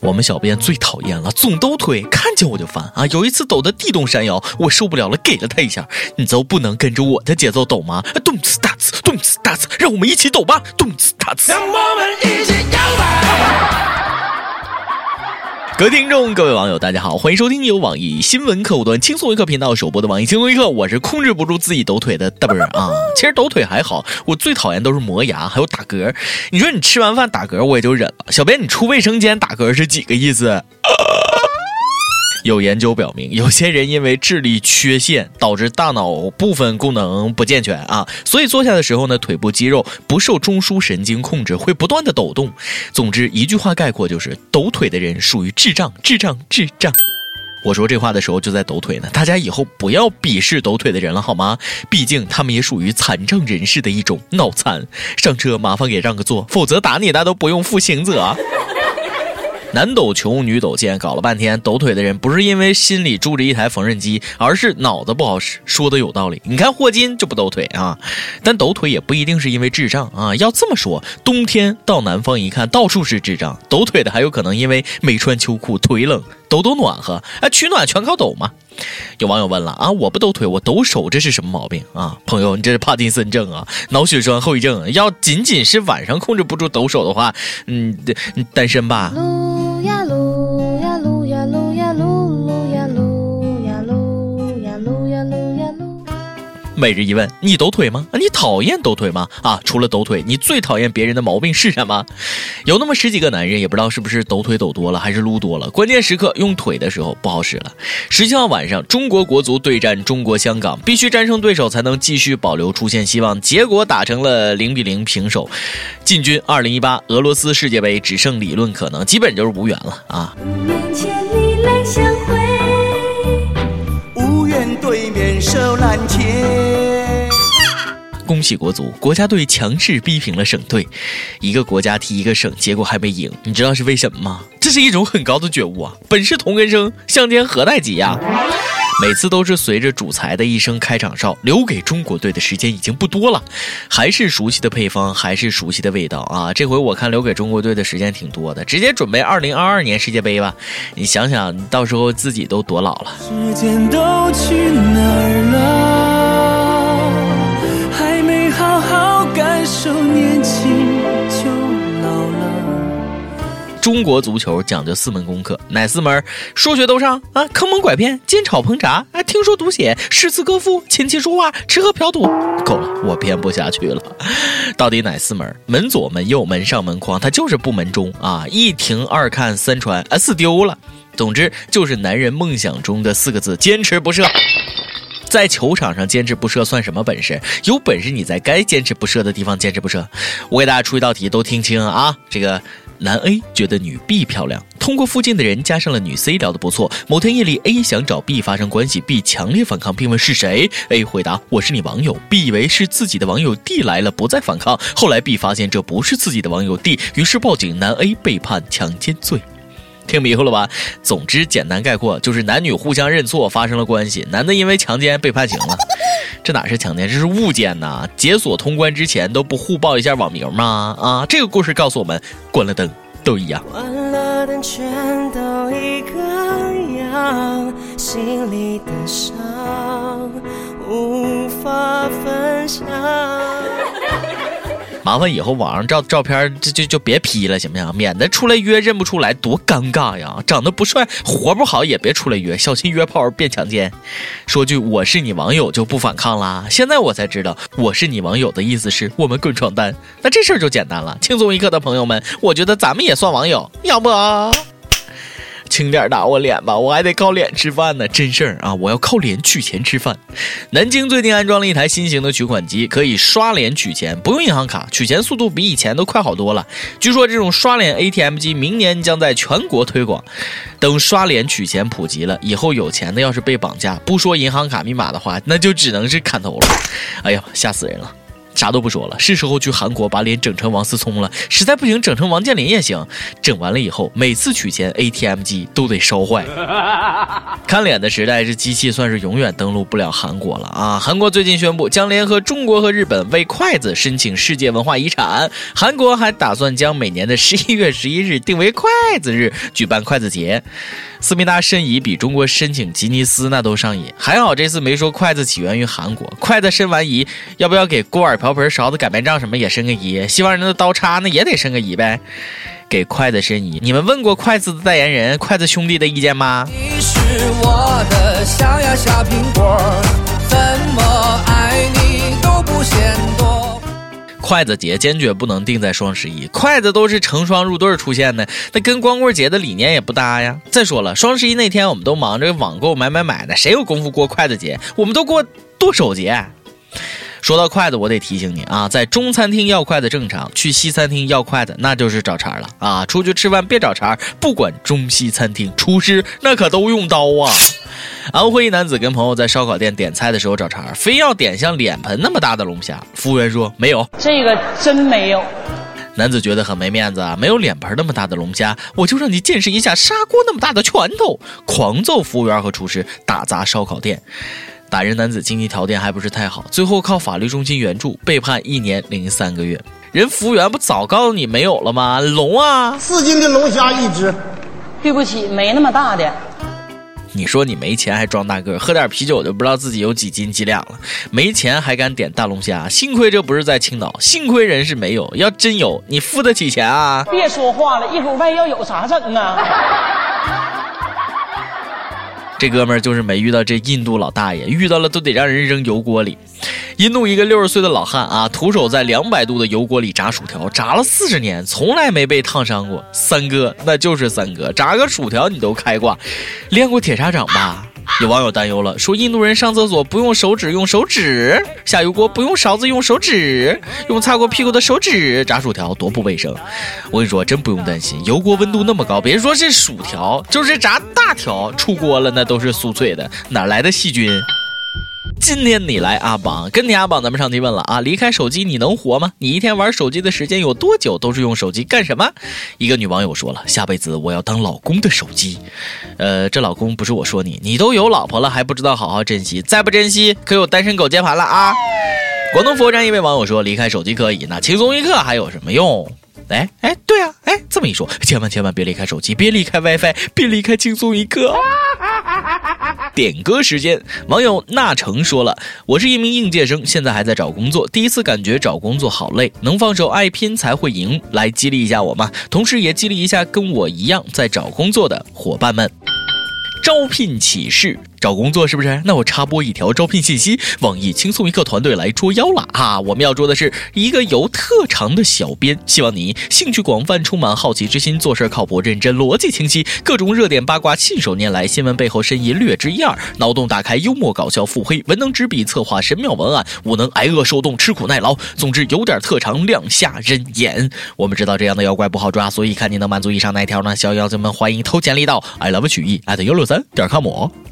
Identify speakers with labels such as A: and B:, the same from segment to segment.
A: 我们小编最讨厌了，总抖腿，看见我就烦啊！有一次抖的地动山摇，我受不了了，给了他一下。你就不能跟着我的节奏抖吗？动次打次，动次打次，让我们一起抖吧！动次打次，让我们一起摇摆。各位听众，各位网友，大家好，欢迎收听由网易新闻客户端轻松一刻频道首播的网易轻松一刻，我是控制不住自己抖腿的大波儿啊。其实抖腿还好，我最讨厌都是磨牙，还有打嗝。你说你吃完饭打嗝，我也就忍了。小编，你出卫生间打嗝是几个意思？有研究表明，有些人因为智力缺陷导致大脑部分功能不健全啊，所以坐下的时候呢，腿部肌肉不受中枢神经控制，会不断的抖动。总之，一句话概括就是：抖腿的人属于智障，智障，智障。我说这话的时候就在抖腿呢，大家以后不要鄙视抖腿的人了好吗？毕竟他们也属于残障人士的一种，脑残。上车麻烦给让个座，否则打你那都不用负刑责。男抖穷，女抖贱，搞了半天，抖腿的人不是因为心里住着一台缝纫机，而是脑子不好使。说的有道理，你看霍金就不抖腿啊，但抖腿也不一定是因为智障啊。要这么说，冬天到南方一看，到处是智障，抖腿的还有可能因为没穿秋裤，腿冷，抖抖暖和，哎，取暖全靠抖嘛。有网友问了啊，我不抖腿，我抖手，这是什么毛病啊？朋友，你这是帕金森症啊，脑血栓后遗症。要仅仅是晚上控制不住抖手的话，嗯，单身吧。每日一问：你抖腿吗？你讨厌抖腿吗？啊，除了抖腿，你最讨厌别人的毛病是什么？有那么十几个男人，也不知道是不是抖腿抖多了，还是撸多了，关键时刻用腿的时候不好使了。十七号晚上，中国国足对战中国香港，必须战胜对手才能继续保留出线希望。结果打成了零比零平手，进军二零一八俄罗斯世界杯只剩理论可能，基本就是无缘了啊。无缘对面手拦截。恭喜国足，国家队强势逼平了省队。一个国家踢一个省，结果还没赢，你知道是为什么吗？这是一种很高的觉悟啊！本是同根生，相煎何太急呀！每次都是随着主裁的一声开场哨，留给中国队的时间已经不多了。还是熟悉的配方，还是熟悉的味道啊！这回我看留给中国队的时间挺多的，直接准备二零二二年世界杯吧。你想想，到时候自己都多老了。时间都去哪儿了？中国足球讲究四门功课，哪四门？数学都上啊，坑蒙拐骗、煎炒烹炸，啊，听说读写、诗词歌赋、琴棋书画、吃喝嫖赌，够了，我编不下去了。到底哪四门？门左、门右、门上、门框，它就是不门中啊！一停、二看、三传，啊，四丢了。总之就是男人梦想中的四个字：坚持不懈。在球场上坚持不射算什么本事？有本事你在该坚持不射的地方坚持不射。我给大家出一道题，都听清啊！这个男 A 觉得女 B 漂亮，通过附近的人加上了女 C 聊得不错。某天夜里，A 想找 B 发生关系，B 强烈反抗，并问是谁？A 回答我是你网友。B 以为是自己的网友 D 来了，不再反抗。后来 B 发现这不是自己的网友 D，于是报警，男 A 被判强奸罪。听迷糊了吧？总之，简单概括就是男女互相认错，发生了关系。男的因为强奸被判刑了，这哪是强奸，这是物件呐！解锁通关之前都不互报一下网名吗？啊，这个故事告诉我们，关了灯都一样。关了灯全都一个样，心里的伤无法分享。麻烦以后网上照照片就就就别 P 了，行不行？免得出来约认不出来，多尴尬呀！长得不帅，活不好也别出来约，小心约炮变强奸。说句我是你网友就不反抗啦。现在我才知道，我是你网友的意思是我们滚床单。那这事儿就简单了，轻松一刻的朋友们，我觉得咱们也算网友，要不？轻点打我脸吧，我还得靠脸吃饭呢，真事儿啊！我要靠脸取钱吃饭。南京最近安装了一台新型的取款机，可以刷脸取钱，不用银行卡，取钱速度比以前都快好多了。据说这种刷脸 ATM 机明年将在全国推广。等刷脸取钱普及了以后，有钱的要是被绑架，不说银行卡密码的话，那就只能是砍头了。哎呀，吓死人了！啥都不说了，是时候去韩国把脸整成王思聪了。实在不行，整成王健林也行。整完了以后，每次取钱 ATM 机都得烧坏。看脸的时代，这机器算是永远登陆不了韩国了啊！韩国最近宣布将联合中国和日本为筷子申请世界文化遗产。韩国还打算将每年的十一月十一日定为筷子日，举办筷子节。思密达申遗比中国申请吉尼斯那都上瘾。还好这次没说筷子起源于韩国。筷子申完遗，要不要给锅碗瓢盆勺子擀面杖什么也申个遗？希望人的刀叉那也得申个遗呗。给筷子申遗，你们问过筷子的代言人筷子兄弟的意见吗？你是我的小呀小苹果，怎么爱你都不嫌多。筷子节坚决不能定在双十一，筷子都是成双入对出现的，那跟光棍节的理念也不搭呀。再说了，双十一那天我们都忙着网购买买买的，谁有功夫过筷子节？我们都过剁手节。说到筷子，我得提醒你啊，在中餐厅要筷子正常，去西餐厅要筷子那就是找茬了啊！出去吃饭别找茬，不管中西餐厅，厨师那可都用刀啊。安徽一男子跟朋友在烧烤店点菜的时候找茬，非要点像脸盆那么大的龙虾，服务员说没有，
B: 这个真没有。
A: 男子觉得很没面子啊，没有脸盆那么大的龙虾，我就让你见识一下砂锅那么大的拳头，狂揍服务员和厨师，打砸烧烤店。打人男子经济条件还不是太好，最后靠法律中心援助被判一年零三个月。人服务员不早告诉你没有了吗？龙啊，
C: 四斤的龙虾一只。
B: 对不起，没那么大的。
A: 你说你没钱还装大个，喝点啤酒就不知道自己有几斤几两了。没钱还敢点大龙虾，幸亏这不是在青岛，幸亏人是没有。要真有，你付得起钱啊？
B: 别说话了，一会儿万一要有啥整啊？
A: 这哥们儿就是没遇到这印度老大爷，遇到了都得让人扔油锅里。印度一个六十岁的老汉啊，徒手在两百度的油锅里炸薯条，炸了四十年，从来没被烫伤过。三哥，那就是三哥，炸个薯条你都开挂，练过铁砂掌吧？有网友担忧了，说印度人上厕所不用手指，用手指下油锅不用勺子，用手指用擦过屁股的手指炸薯条，多不卫生。我跟你说，真不用担心，油锅温度那么高，别说是薯条，就是炸大条，出锅了那都是酥脆的，哪来的细菌？今天你来阿榜，跟你阿榜，咱们上提问了啊！离开手机你能活吗？你一天玩手机的时间有多久？都是用手机干什么？一个女网友说了，下辈子我要当老公的手机。呃，这老公不是我说你，你都有老婆了还不知道好好珍惜，再不珍惜可有单身狗接盘了啊！广东佛山一位网友说，离开手机可以，那轻松一刻还有什么用？哎哎，对啊，哎，这么一说，千万千万别离开手机，别离开 WiFi，别离开轻松一刻。点歌时间，网友那成说了：“我是一名应届生，现在还在找工作，第一次感觉找工作好累，能放手爱拼才会赢，来激励一下我吗？同时也激励一下跟我一样在找工作的伙伴们。”招聘启事。找工作是不是？那我插播一条招聘信息：网易轻松一刻团队来捉妖了啊！我们要捉的是一个有特长的小编，希望你兴趣广泛，充满好奇之心，做事靠谱认真，逻辑清晰，各种热点八卦信手拈来，新闻背后深意略知一二，脑洞大开，幽默搞笑，腹黑，文能执笔策划神妙文案，武能挨饿受冻，吃苦耐劳。总之有点特长，亮瞎人眼。我们知道这样的妖怪不好抓，所以看你能满足以上哪条呢？小妖精们欢迎投简历到 i love 曲艺 at 幺六三点 com。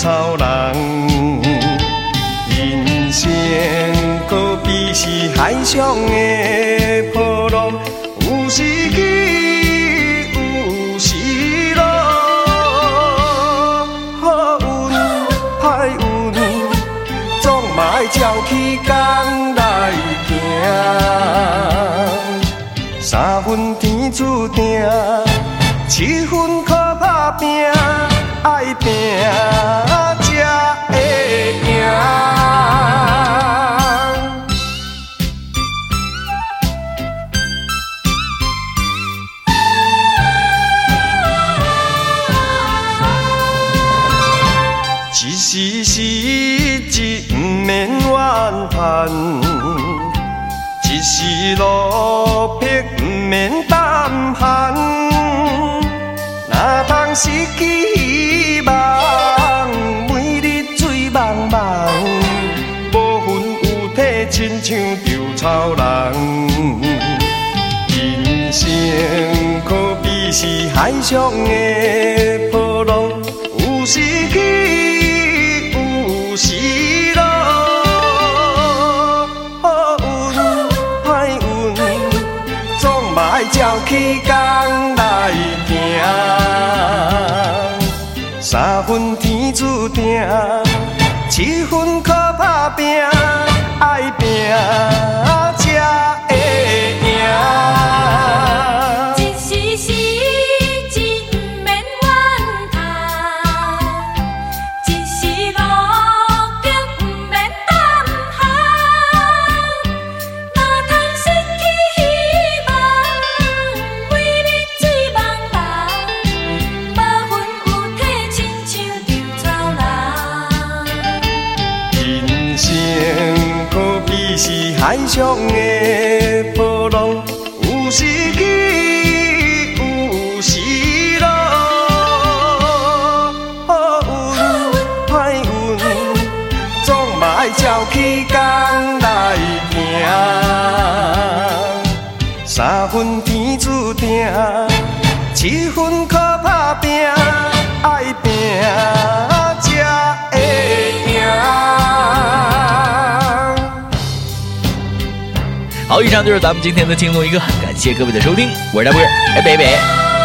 D: 草人，人生可。比是海上的波浪，有时起，有时落。好运歹运，总嘛爱照起工来行。三分天注定，七分靠打拼，失去希望，每日醉茫茫，无魂有体，亲像稻草人。人生可比是海上的波浪，有时起，有时爱照起工来行。三分天注定，七分靠打拼，爱拼海上的波浪，有时起，有时落。好运歹运，总嘛爱照起工来行。三分天注定，七分
A: 以上就是咱们今天的轻松一刻，感谢各位的收听，我是大波儿，哎，拜拜。